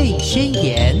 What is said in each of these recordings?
贝宣言》。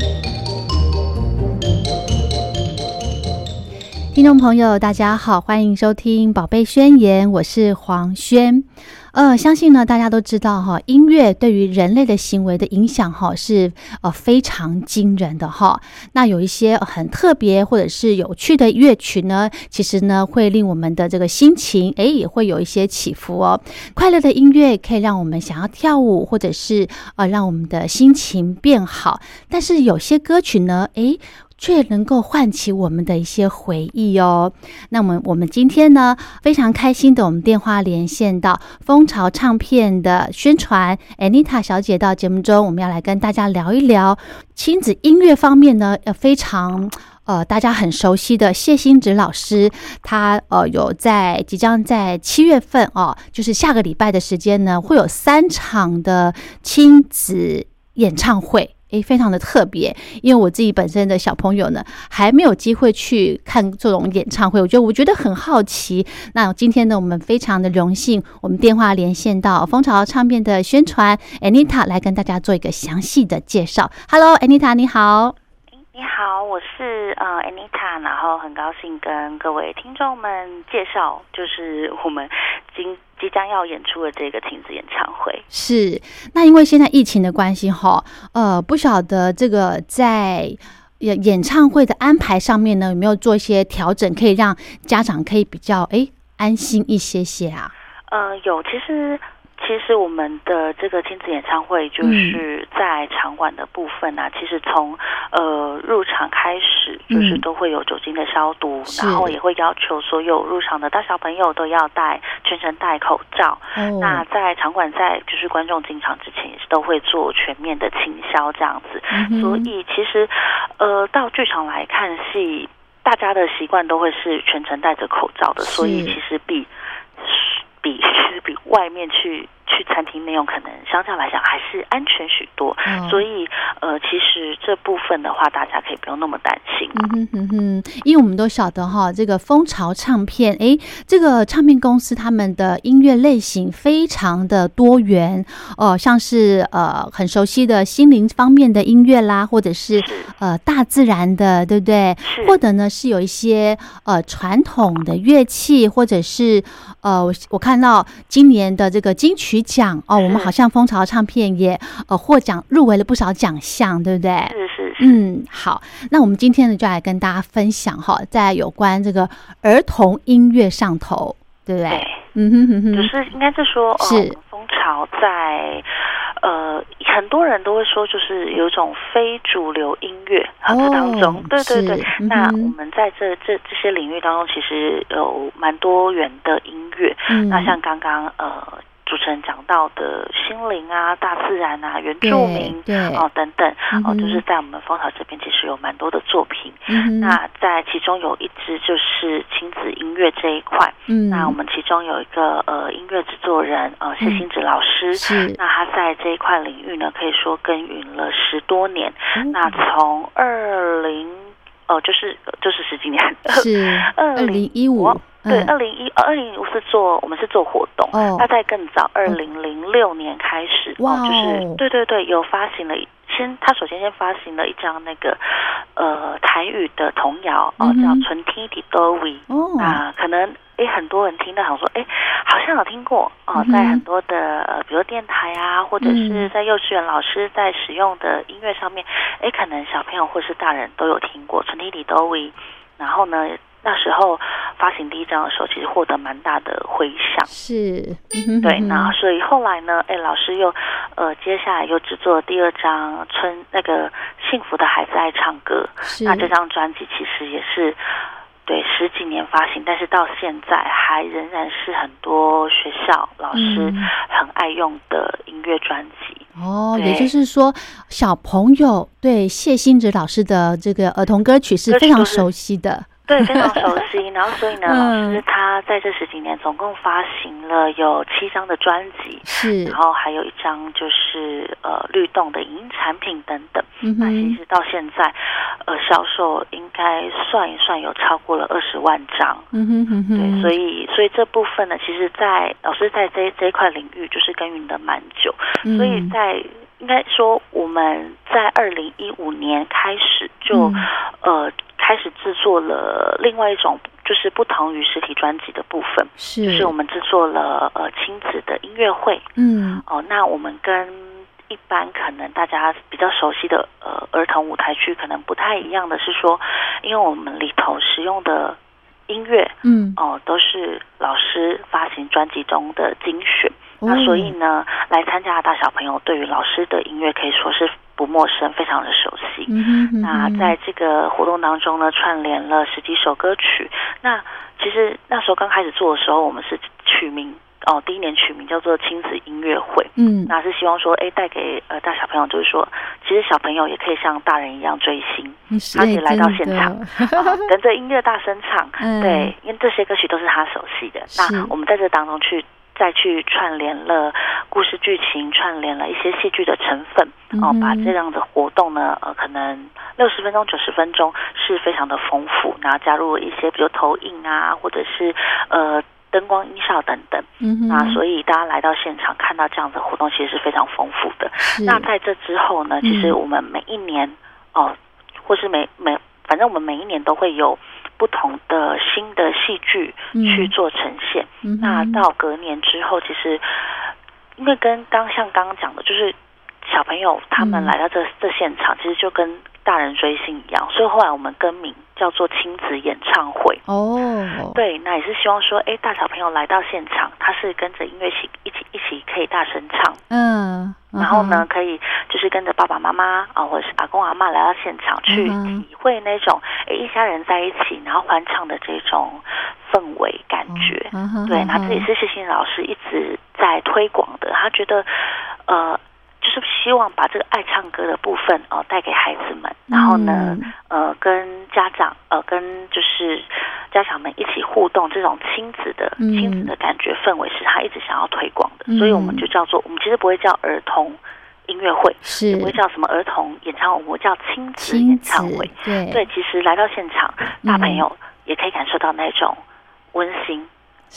听众朋友，大家好，欢迎收听《宝贝宣言》，我是黄轩。呃，相信呢，大家都知道哈，音乐对于人类的行为的影响哈是呃非常惊人的哈。那有一些很特别或者是有趣的乐曲呢，其实呢会令我们的这个心情诶也会有一些起伏哦。快乐的音乐可以让我们想要跳舞，或者是呃让我们的心情变好。但是有些歌曲呢，诶。却能够唤起我们的一些回忆哦。那么我们今天呢，非常开心的，我们电话连线到蜂巢唱片的宣传 Anita 小姐到节目中，我们要来跟大家聊一聊亲子音乐方面呢，呃，非常呃大家很熟悉的谢欣植老师，他呃有在即将在七月份哦，就是下个礼拜的时间呢，会有三场的亲子演唱会。诶，非常的特别，因为我自己本身的小朋友呢，还没有机会去看这种演唱会，我觉得我觉得很好奇。那今天呢，我们非常的荣幸，我们电话连线到蜂巢唱片的宣传 Anita 来跟大家做一个详细的介绍。Hello，Anita，你好。你好，我是呃 Anita，然后很高兴跟各位听众们介绍，就是我们今即将要演出的这个亲子演唱会。是，那因为现在疫情的关系哈，呃，不晓得这个在演演唱会的安排上面呢，有没有做一些调整，可以让家长可以比较诶安心一些些啊？呃，有，其实。其实我们的这个亲子演唱会，就是在场馆的部分呢。其实从呃入场开始，就是都会有酒精的消毒，然后也会要求所有入场的大小朋友都要戴全程戴口罩。那在场馆在就是观众进场之前，也是都会做全面的清消这样子。所以其实呃到剧场来看戏，大家的习惯都会是全程戴着口罩的，所以其实比。比是 比外面去去餐厅内用，可能相较来讲还是安全许多。所以呃，其实这部分的话，大家可以不用那么担心。嗯哼哼，因为我们都晓得哈，这个蜂巢唱片，哎，这个唱片公司他们的音乐类型非常的多元哦，像是呃很熟悉的心灵方面的音乐啦，或者是呃大自然的，对不对？或者呢是有一些呃传统的乐器，或者是呃我我。看到今年的这个金曲奖哦，我们好像蜂巢唱片也呃获奖入围了不少奖项，对不对？是是是。嗯，好，那我们今天呢就来跟大家分享哈，在有关这个儿童音乐上头，对不对？嗯哼哼哼，就是应该是说，是蜂巢在。呃，很多人都会说，就是有一种非主流音乐啊，这当中，对对对。那我们在这这这些领域当中，其实有蛮多元的音乐。那像刚刚呃。主持人讲到的心灵啊、大自然啊、原住民哦等等哦，就是在我们蜂巢这边其实有蛮多的作品。那在其中有一支就是亲子音乐这一块。嗯那我们其中有一个呃音乐制作人呃谢欣子老师，那他在这一块领域呢，可以说耕耘了十多年。那从二零哦，就是就是十几年，是 二零一五。对，二零一二零零五是做我们是做活动，那在更早二零零六年开始，哇，就是对对对，有发行了先，他首先先发行了一张那个呃台语的童谣哦，叫《纯天地多维》啊，可能诶很多人听到想说诶好像有听过哦，在很多的呃比如电台啊，或者是在幼稚园老师在使用的音乐上面，诶可能小朋友或是大人都有听过《纯天地多维》，然后呢。那时候发行第一张的时候，其实获得蛮大的回响。是，对。那所以后来呢，哎，老师又呃，接下来又制作第二张《春那个幸福的孩子爱唱歌》。那这张专辑其实也是对十几年发行，但是到现在还仍然是很多学校老师很爱用的音乐专辑。哦，也就是说，小朋友对谢欣植老师的这个儿童歌曲是非常熟悉的。对，非常熟悉。然后，所以呢，老师他在这十几年总共发行了有七张的专辑，是，然后还有一张就是呃律动的影音产品等等。那其实到现在，呃，销售应该算一算有超过了二十万张。嗯哼哼哼。对，所以所以这部分呢，其实，在老师在这这一块领域就是耕耘的蛮久，所以在。应该说我们在二零一五年开始就呃开始制作了另外一种，就是不同于实体专辑的部分，是。就是我们制作了呃亲子的音乐会。嗯。哦，那我们跟一般可能大家比较熟悉的呃儿童舞台剧可能不太一样的是说，因为我们里头使用的音乐嗯，哦都是老师发行专辑中的精选，哦。那所以呢，来参加的大小朋友对于老师的音乐可以说是不陌生，非常的熟悉。嗯哼哼那在这个活动当中呢，串联了十几首歌曲。那其实那时候刚开始做的时候，我们是取名哦，第一年取名叫做亲子音乐会。嗯那是希望说，哎，带给呃大小朋友，就是说，其实小朋友也可以像大人一样追星，是他可以来到现场啊 跟着音乐大声唱。嗯对，因为这些歌曲都是他熟悉的。那我们在这当中去再去串联了故事剧情，串联了一些戏剧的成分，哦把这样的活动呢，呃，可能六十分钟、九十分钟是非常的丰富，然后加入了一些比如投影啊，或者是呃灯光、音效等等。嗯哼，那所以大家来到现场看到这样的活动，其实是非常丰富的。那在这之后呢，其实嗯我们每一年哦，或是每每，反正我们每一年都会有不同的新的戏剧嗯。去做呈现。嗯那到隔年之后，其实因为跟刚像刚刚讲的，就是小朋友他们嗯。来到这、这现场，其实就跟大人追星一样，所以后来我们更名叫做亲子演唱会。哦，对，那也是希望说，哎，大小朋友来到现场，他是跟着音乐起一起一起可以大声唱，嗯，然后呢，可以就是跟着爸爸妈妈啊，或者是阿公阿妈来到现场去体会那种哎一家人在一起然后欢唱的这种氛围感觉。对，嗯哼那这也是谢欣老师一直在推广的，他觉得呃。就是希望把这个爱唱歌的部分哦、带给孩子们，然后呢，嗯。呃，跟家长呃，跟就是家长们一起互动，这种亲子的、嗯。亲子的感觉氛围是他一直想要推广的，嗯。所以我们就叫做我们其实不会叫儿童音乐会，是。不会叫什么儿童演唱会，我们叫亲子演唱会。对。对，其实来到现场，大嗯朋友也可以感受到那种温馨、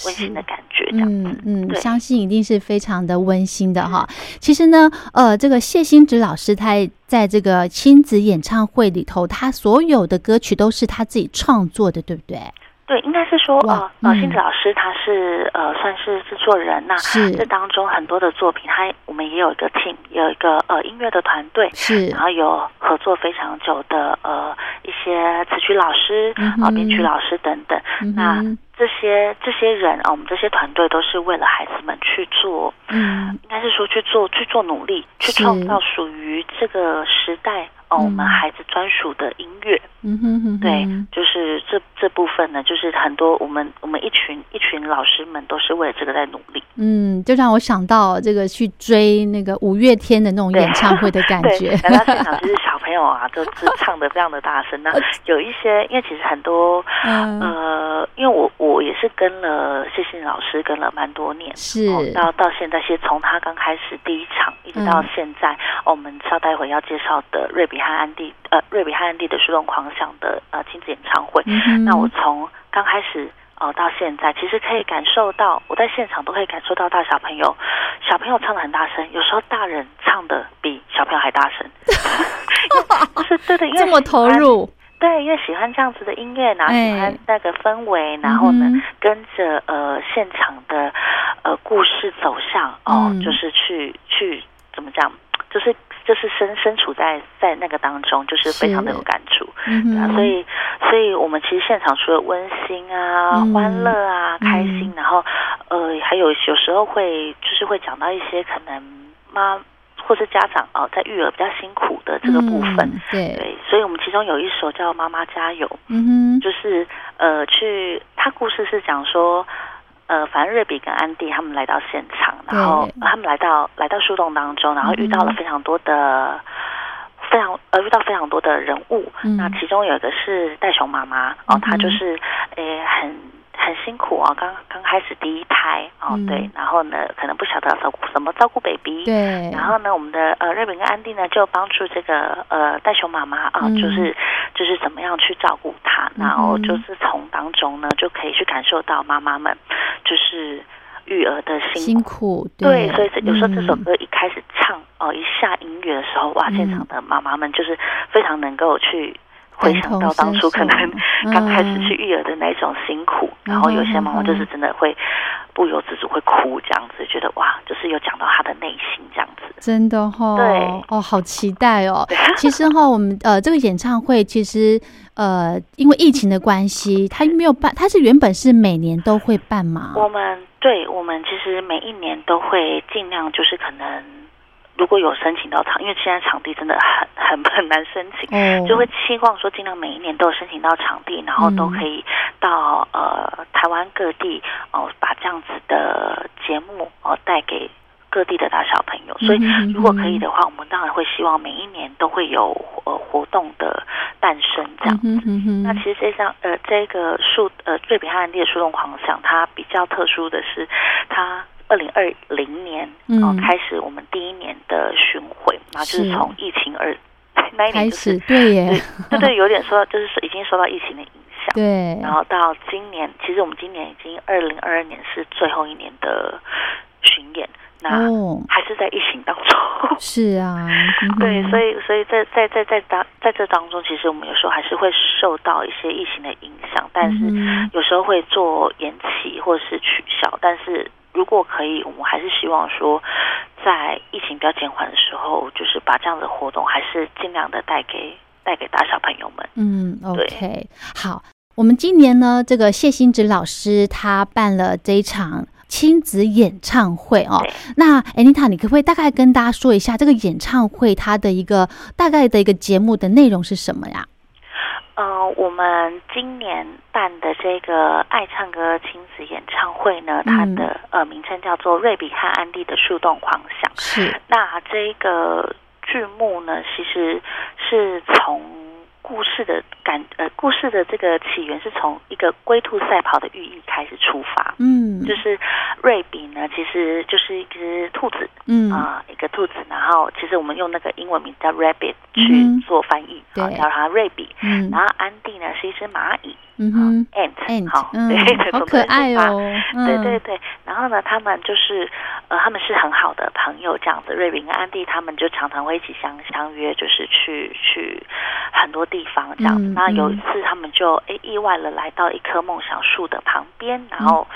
温馨的感觉，这样子。嗯嗯，相信一定是非常的温馨的哈。其实呢，呃，这个谢欣植老师他在这个亲子演唱会里头，他所有的歌曲都是他自己创作的，对不对？对，应该是说呃呃，嗯杏子老师他是呃算是制作人那是。这当中很多的作品，他我们也有一个 team，有一个呃音乐的团队，是。然后有合作非常久的呃一些词曲老师嗯啊、哼编曲老师等等。嗯那这些这些人啊，我们这些团队都是为了孩子们去做，嗯。应该是说去做去做努力，去创造属于这个时代哦、我们嗯孩子专属的音乐。嗯哼哼哼，对，就是这这部分呢，就是很多我们我们一群一群老师们都是为了这个在努力。嗯，就让我想到这个去追那个五月天的那种演唱会的感对觉，，来到现场就是小朋友啊，都是唱的非常的大声。那 有一些，因为其实很多嗯，呃，因为我我也是跟了谢欣老师跟了蛮多年，是。哦，到到现在，其实从他刚开始第一场一直到嗯。现在，哦我们稍待会要介绍的瑞比和安迪，呃，瑞比和安迪的树洞狂想的呃亲子演唱会，嗯那我从刚开始哦、到现在，其实可以感受到，我在现场都可以感受到大小朋友，小朋友唱的很大声，有时候大人唱的比小朋友还大声，就是对的，因为这么投入，对，因为喜欢这样子的音乐，然后哎。喜欢那个氛围，然后呢跟着呃现场的呃故事走向哦，嗯。就是去去怎么讲，就是就是身身处在在那个当中，就是非常的有感触。嗯啊，所以所以我们其实现场除了温馨啊、嗯欢乐啊、开心，嗯然后呃，还有有时候会就是会讲到一些可能妈或是家长哦，在育儿比较辛苦的这个部分。嗯对，对，所以我们其中有一首叫《妈妈加油》，嗯哼，就是呃，去他故事是讲说，呃，反正瑞比跟安迪他们来到现场，然后他们来到来到树洞当中，然后遇到了嗯非常多的。非常呃，遇到非常多的人物，嗯。那其中有一个是袋熊妈妈哦嗯，她就是诶很很辛苦哦，刚刚开始第一胎哦，嗯。对，然后呢可能不晓得要照顾什么照顾 baby，对，然后呢，我们的呃瑞敏跟安迪呢，就帮助这个呃袋熊妈妈啊，嗯。就是就是怎么样去照顾她，然后就是从当中呢，就可以去感受到妈妈们就是育儿的辛辛苦，对，所以有时候这首歌一开始唱哦，一下音乐的时候，哇，现场的妈妈们就是非常能够去。回想到当初可能 刚开始去育儿的那种辛苦，然后有些妈妈就是真的会不由自主会哭，这样子觉得哇，就是有讲到她的内心这样子，真的哈，对哦，好期待哦。其实哈，我们呃这个演唱会其实呃因为疫情的关系，它没有办，它是原本是每年都会办嘛。我们对我们其实每一年都会尽量就是可能。如果有申请到场，因为现在场地真的很很很难申请，就会期望说尽量每一年都有申请到场地，然后都可以到呃台湾各地哦，把这样子的节目哦带给各地的大小朋友。所以如果可以的话，我们当然会希望每一年都会有呃活动的诞生这样。那其实这张呃这个树呃瑞比汉列树洞狂想，它比较特殊的是它。二零二零年哦，开始我们第一年的巡回，然后就是从疫情二那一年就是对耶，对对，有点说就是已经受到疫情的影响，对。然后到今年，其实我们今年已经二零二二年是最后一年的巡演，那还是在疫情当中。是啊，对，所以所以在在在在当在这当中，其实我们有时候还是会受到一些疫情的影响，但是有时候会做延期或者是取消，但是。如果可以，我们还是希望说，在疫情比较减缓的时候，就是把这样的活动还是尽量的带给带给大小朋友们。嗯，OK，好，我们今年呢，这个谢欣植老师他办了这一场亲子演唱会哦。那 Anita，你可不可以大概跟大家说一下这个演唱会它的一个大概的一个节目的内容是什么呀？呃，我们今年办的这个爱唱歌亲子演唱会呢，它的呃名称叫做《瑞比和安迪的树洞狂想》。是，那这个剧目呢，其实是从。故事的感呃，故事的这个起源是从一个龟兔赛跑的寓意开始出发。嗯，就是瑞比呢，其实就是一只兔子。嗯啊，一个兔子，然后其实我们用那个英文名叫 rabbit 去做翻译，好，叫它瑞比。嗯，然后安迪呢是一只蚂蚁。嗯哼，ant，好，对，好可爱哦。对对对，然后呢，他们就是呃，他们是很好的朋友，这样子。瑞比跟安迪他们就常常会一起相相约，就是去去很多。地方这样子，那有一次他们就诶意外了来到一棵梦想树的旁边，然后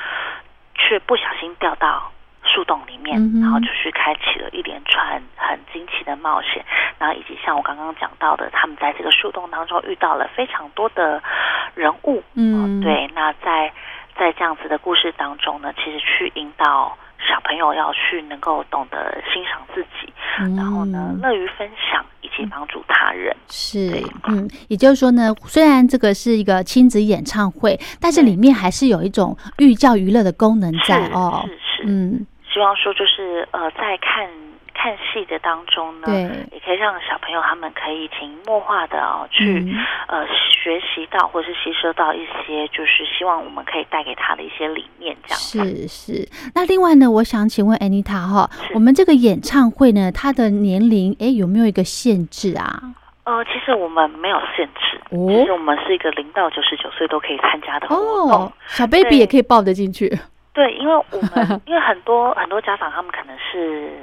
却不小心掉到树洞里面，然后就去开启了一连串很惊奇的冒险。然后以及像我刚刚讲到的，他们在这个树洞当中遇到了非常多的人物。嗯，对。那在在这样子的故事当中呢，其实去引导小朋友要去能够懂得欣赏自己，然后呢乐于分享。以及帮助他人是，嗯，也就是说呢，虽然这个是一个亲子演唱会，但是里面还是有一种寓教于乐的功能在哦。是是，嗯，希望说就是呃，在看。看戏的当中呢，也可以让小朋友他们可以潜移默化的哦去呃学习到或是吸收到一些，就是希望我们可以带给他的一些理念，这样是是。那另外呢，我想请问 Anita 哈，我们这个演唱会呢，它的年龄哎有没有一个限制啊？呃，其实我们没有限制，其实我们是一个零到九十九岁都可以参加的活动，小 baby 也可以抱得进去。对，因为我们 因为很多很多家长他们可能是。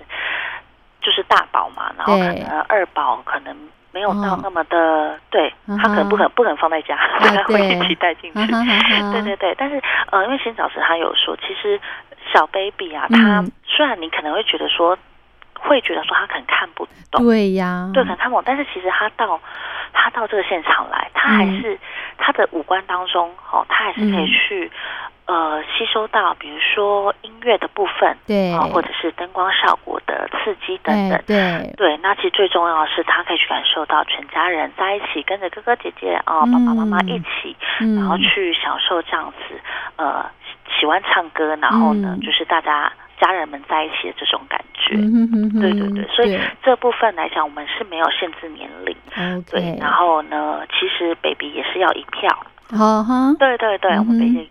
就是大宝嘛，然后可能二宝可能没有到那么的，对他可能不可能不可能放在家，会一起带进去。对对对，但是呃，因为新老师他有说，其实小 baby 啊，他虽然你可能会觉得说，会觉得说他可能看不懂，对呀，对，可能看不懂，但是其实他到他到这个现场来，他还是他的五官当中，哦，他还是可以去。呃，吸收到比如说音乐的部分，对，啊，或者是灯光效果的刺激等等，对，对。那其实最重要的是，他可以去感受到全家人在一起，跟着哥哥姐姐啊，爸爸妈妈一起，然后去享受这样子，呃，喜欢唱歌，然后呢，就是大家家人们在一起的这种感觉，对对对。所以这部分来讲，我们是没有限制年龄，对。然后呢，其实 baby 也是要一票，好哈，对对对，我们 baby。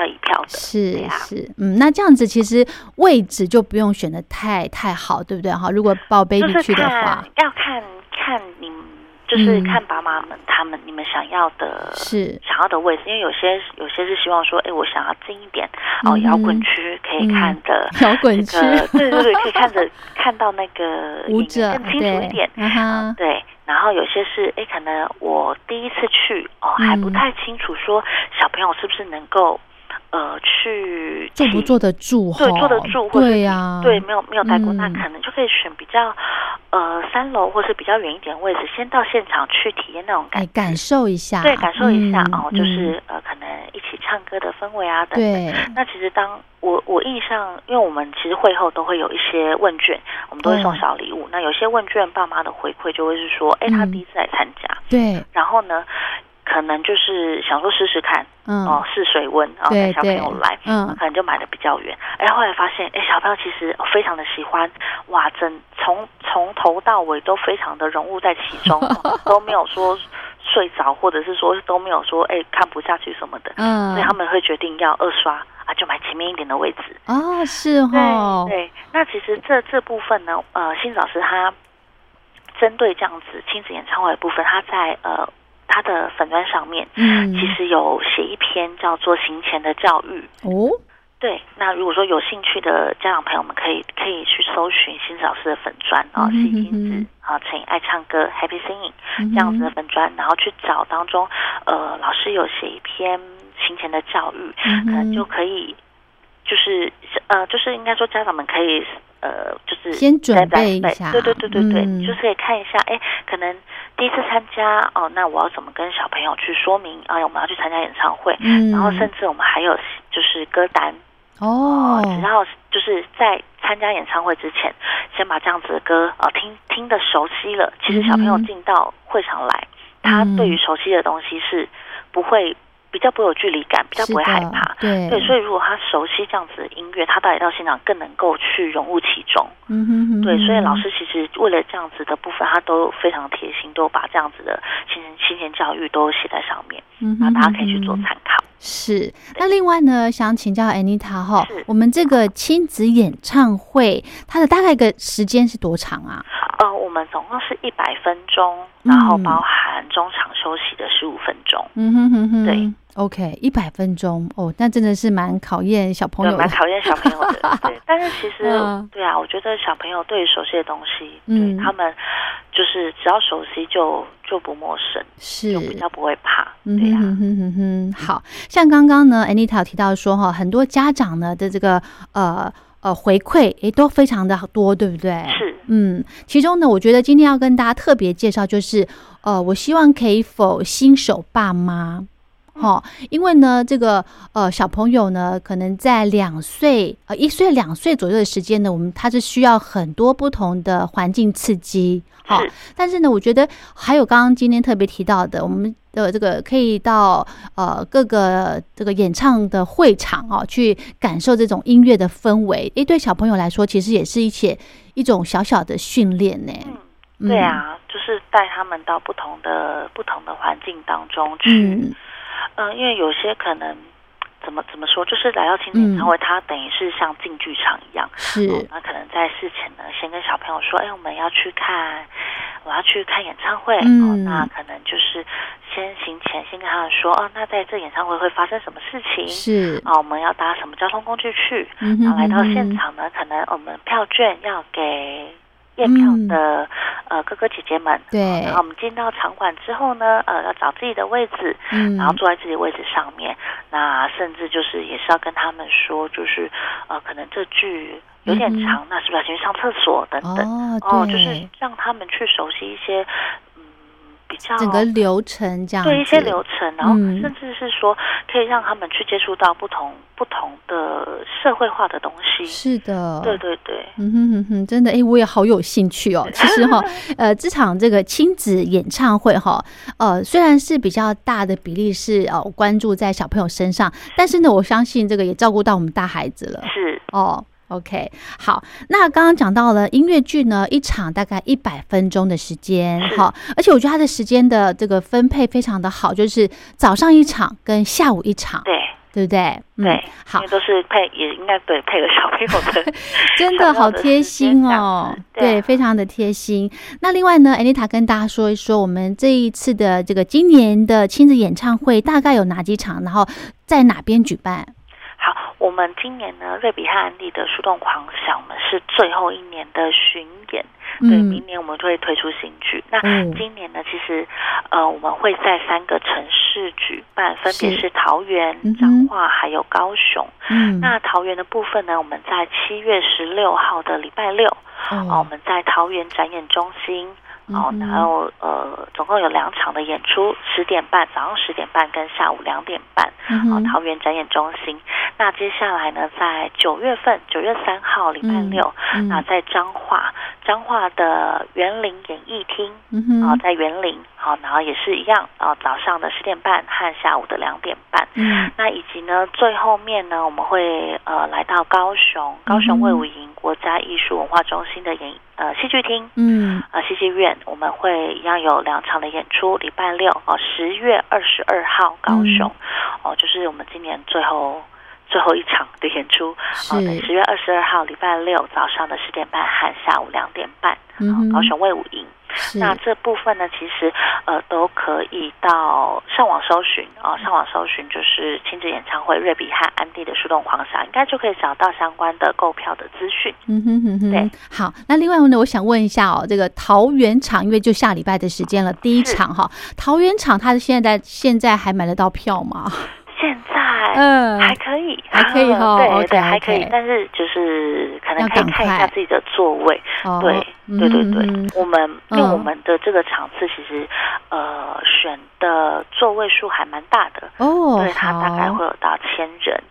也也是要一票的，是。是，嗯，那这样子其实位置就不用选的太太好，对不对？哈，如果抱 baby 去的话，要看看你就是嗯看爸妈们他们你们想要的是。想要的位置，因为有些有些是希望说，哎，我想要近一点哦，嗯。摇滚区可以看的。摇滚区。对对对，可以看着看到那个影舞者更清楚一点。嗯对，然后有些是哎，可能我第一次去哦，还不嗯。太清楚说小朋友是不是能够呃去坐不坐得住？对坐得住，或者对呀，对，没有没有带过，那嗯可能就可以选比较呃三楼或是比较远一点的位置，先到现场去体验那种感哎，感受一下，对，感受一下、嗯哦，就是呃，可能一起唱歌的氛围啊，等等。对，那其实当我我印象，因为我们其实会后都会有一些问卷，我们都会送哦小礼物。那有些问卷爸妈的回馈就会是说，哎，他嗯第一次来参加，对，然后呢，可能就是想说试试看，嗯，哦，试水温，然后带小朋友来，嗯。可能就买的比较远。哎，后来发现，哎，小朋友其实非常的喜欢，哇，整从从头到尾都非常的融入在其中，哦 都没有说睡着，或者是说都没有说哎看不下去什么的，嗯。所以他们会决定要二刷啊，就买前面一点的位置。哦，是哦，对，那其实这这部分呢，呃，新老师他针对这样子亲子演唱会的部分，他在呃他的粉砖上面。嗯，其实有写一篇叫做“行前的教育哦，”。对，那如果说有兴趣的家长朋友们，可以可以去搜寻新老师的粉砖啊，是亲嗯子啊，陈颖爱唱歌 Happy Singing 这这样子的粉砖，然后去找当中，呃，老师有写一篇行前的教育，嗯可能就，可以，就是呃，就是应该说家长们可以呃，就是先准备一下。对对对对对，嗯。就是可以看一下，哎，可能第一次参加哦，那我要怎么跟小朋友去说明啊？我们要去参加演唱会，嗯，然后甚至我们还有就是歌单哦，只要就是在参加演唱会之前，先把这样子的歌呃听听的熟悉了，其实小朋友进到会场来，他嗯对于熟悉的东西是不会比较不会有距离感，比较不会害怕。对对，所以如果他熟悉这样子的音乐，他到一到现场更能够去融入其中。嗯哼哼，对，所以老哼师其实为了这样子的部分，他都非常贴心，都把这样子的新人新年教育都写在上面，嗯哼然后大家可以去做参考。是，那另外呢，想请教 Anita 哈，我们这个亲子演唱会，它的大概一个时间是多长啊？呃，我们总共是一百分钟，然后嗯包含中场休息的十五分钟。嗯哼哼哼，对，OK，一百分钟哦，那真的是蛮考验小朋，友的，蛮考验小朋友的。对，但是其实，嗯对啊，我觉得小朋友对于熟悉的东西，嗯对他们就是只要熟悉就就不陌生，是就比较不会怕。嗯对啊呀、哼哼哼哼哼，好像刚刚呢，Anita 提到说哈，很多家长呢的这个呃呃回馈诶都非常的多，对不对？是嗯，其中呢，我觉得今天要跟大家特别介绍，就是呃，我希望可以否新手爸妈。哦，因为呢，这个呃小朋友呢，可能在两岁呃一岁两岁左右的时间呢，我们他是需要很多不同的环境刺激，好、是但是呢，我觉得还有刚刚今天特别提到的，我们的这个可以到呃各个这个演唱的会场哦，去感受这种音乐的氛围。诶，对小朋友来说，其实也是一些一种小小的训练呢。嗯，对啊，就是带他们到不同的不同的环境当中去。嗯，嗯、因为有些可能怎么怎么说，就是来到亲子演唱会，它等于是像进剧场一样。嗯是哦，那可能在事前呢，先跟小朋友说，哎，我们要去看，我要去看演唱会。哦，嗯那可能就是先行前先跟他们说，哦，那在这演唱会会发生什么事情？是，哦，我们要搭什么交通工具去？嗯然后来到现，场呢，可能我们票券要给验票的、呃哥哥姐姐们。对然后我们进到场馆之后呢，呃，要找自己的位置，嗯，然后坐在自己位置上面。那甚至就是也是要跟他们说，就是呃，可能这剧有点长，那是不是要先去上厕所等等？嗯哦，哦，就是让他们去熟悉一些嗯比较整个流程这样，对一些流程，然后嗯甚至是说可以让他们去接触到不同不同的社会化的东西。是的，对对对，嗯哼哼哼，真的，哎，我也好有兴趣哦。其实哈，呃，这场这个亲子演唱会哈，呃，虽然是比较大的比例是呃关注在小朋友身上，但是呢，我相信这个也照顾到我们大孩子了是哦。OK，好，那刚刚讲到了音乐剧呢，一场大概一百分钟的时间，是好，而且我觉得它的时间的这个分配非常的好，就是早上一场跟下午一场，对对不对？对，好，都是配，也应该对配合小朋友的，真的好贴心哦，对，非常的贴心。那另外呢，安妮塔跟大家说一说，我们这一次的这个今年的亲子演唱会大概有哪几场，然后在哪边举办？好，我们今年呢，瑞比和安迪的树洞狂想，我们是最后一年的巡演。对，明年我们就会推出新剧。那今年呢，其实呃，我们会在三个城市举办，分别是桃园、彰化还有高雄。嗯，那桃园的部分呢，我们在七月十六号的礼拜六，哦，我们在桃园展演中心。哦，然后呃，总共有两场的演出，十点半早上十点半跟下午两点半，哦，桃园展演中心。那接下来呢，在九月份九月三号礼拜六，那在彰化彰化的园林演艺厅，啊，在园林，好，然后也是一样，啊，早上的十点半和下午的两点半。嗯，那以及呢，最后面呢，我们会呃来到高雄高雄魏武营国家艺术文化中心的演呃戏剧厅，嗯，呃戏剧院。我们会一样有两场的演出，礼拜六哦，十月二十二号高雄哦，就是我们今年最后最后一场的演出哦，十月二十二号礼拜六早上的十点半和下午两点半，高雄魏武营。那这部分呢，其实呃都可以到上网搜寻啊，上网搜寻就是亲子演唱会瑞比和安迪的树洞狂想，应该就可以找到相关的购票的资讯。嗯哼哼哼，对，好。那另外呢，我想问一下哦，这个桃园场，因为就下礼拜的时间了，第一场哈，桃园场它现在现在还买得到票吗？现在嗯。还可以，还可以哈，对对还可以，但是就是可能可以看一下自己的座位，对。对对对，我们因为我们的这个场次其实，呃，选的座位数还蛮大的。哦，对，它大概会有到千人，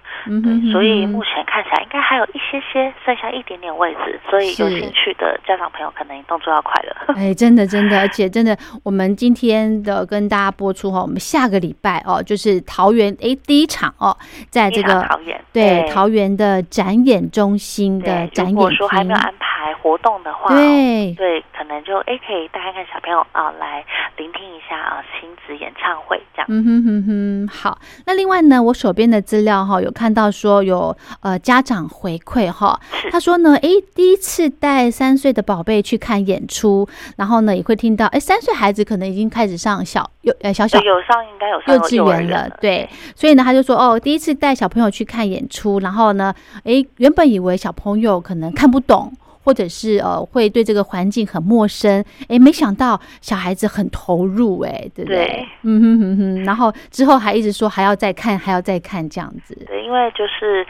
对，所以目前看起来应该还有一些些剩下一点点位置，所以有兴趣的家长朋友可能动作要快了。哎，真的真的，而且真的，我们今天的跟大家播出哈，我们下个礼拜哦，就是桃园哎第一场哦，在这个桃园对桃园的展演中心的展演说，还没有安排活动的话，对。对对，可能就哎，可以带看看小朋友啊，来聆听一下啊，亲子演唱会这样。嗯哼哼哼，好。那另外呢，我手边的资料哈，有看到说有呃家长回馈哈，他说呢，哎，第一次带三岁的宝贝去看演出，然后呢也会听到，哎，三岁孩子可能已经开始上小幼呃小小有上应该有上幼稚园了，对。所以呢，他就说哦，第一次带小朋友去看演出，然后呢，哎，原本以为小朋友可能看不懂。或者是呃会对这个环境很陌生，哎，没想到小孩子很投入，哎，对不对？嗯哼哼哼，然后之后还一直说还要再看，还要再看这样子。对，因为就是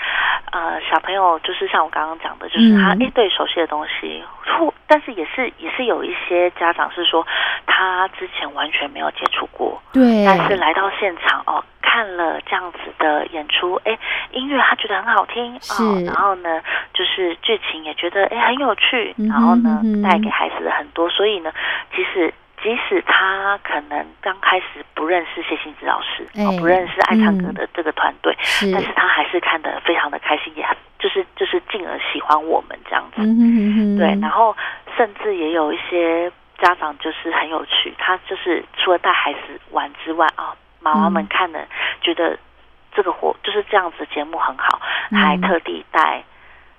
呃小朋友就是像我刚刚讲的，就是他一对熟悉的东西，或但是也是也是有一些家长是说他之前完全没有接触过，对，但是来到现场哦。看了这样子的演出，哎，音乐他觉得很好听哦，然后呢，就是剧情也觉得哎很有趣，然后呢带给孩子很多，所以呢，其实即使他可能刚开始不认识谢欣子老师，不认识爱唱歌的这个团队，但是他还是看得非常的开心，也就是就是进而喜欢我们这样子，对，然后甚至也有一些家长就是很有趣，他就是除了带孩子玩之外啊。妈妈们看了，觉得这个活就是这样子节目很好，还特地带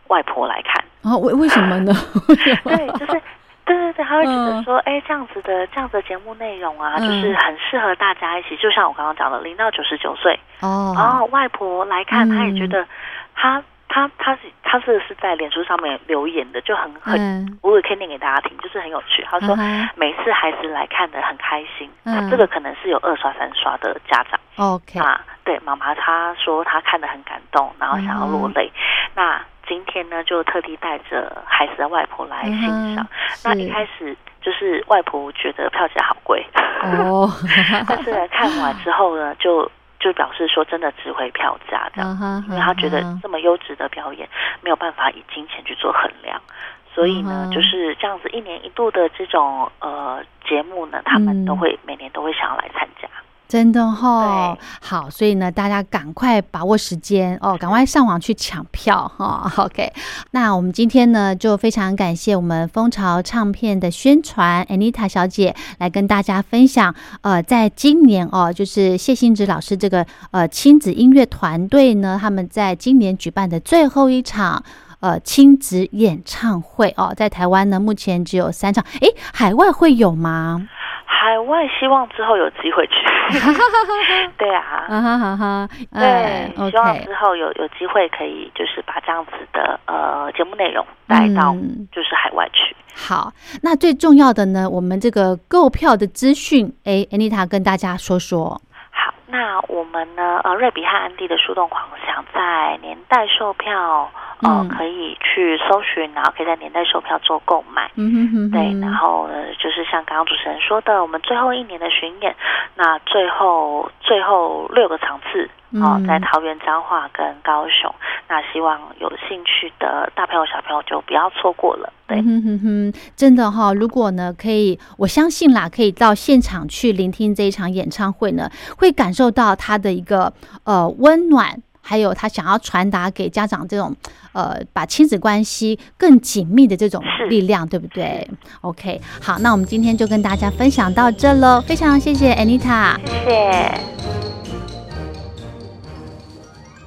外婆来看。啊，为为什么呢？对，就是对对对，他会觉得说，哎，这样子的这样子的节目内容啊，就是很适合大家一起。就像我刚刚讲的，零到九十九岁哦，然后外婆来看，他也觉得他。他他是他是是在脸书上面留言的，就很很，我也可以念给大家听，就是很有趣。他说每次孩子来看的很开心，这个可能是有二刷三刷的家长。OK 啊，对，妈妈她说她看的很感动，然后想要落泪。那今天呢，就特地带着孩子的外婆来欣赏。那一开始就是外婆觉得票价好贵，哦，但是看完之后呢，就。就表示说，真的值回票价这样，因为他觉得这么优质的表演没有办法以金钱去做衡量，所以呢，就是这样子一年一度的这种呃节目呢，他们都会每年都会想要来参加。真的哈，好，所以呢，大家赶快把握时间哦，赶快上网去抢票哈。OK，那我们今天呢，就非常感谢我们蜂巢唱片的宣传 Anita 小姐来跟大家分享。呃，在今年哦，就是谢欣植老师这个呃亲子音乐团队呢，他们在今年举办的最后一场呃亲子演唱会哦，在台湾呢，目前只有三场，诶，海外会有吗？海外希望之后有机会去，对啊，哈哈哈，对，希望之后有有机会可以就是把这样子的呃节目内容带到就是海外去。好，那最重要的呢，我们这个购票的资讯，哎，Anita 跟大家说说。好，那我们呢，呃，瑞比和安迪的树洞狂想在年代售票。哦，可以去搜寻，然后可以在年代售票做购买。嗯哼哼。对，然后呢，就是像刚刚主持人说的，我们最后一年的巡演，那最后最后六个场次，哦，在桃园、彰化跟高雄。那希望有兴趣的大朋友、小朋友就不要错过了。对，哼哼哼，真的哈，如果呢可以，我相信啦，可以到现场去聆听这一场演唱会呢，会感受到他的一个呃温暖。还有他想要传达给家长这种，呃，把亲子关系更紧密的这种力量，对不对？OK，好，那我们今天就跟大家分享到这喽，非常谢谢 Anita，谢谢。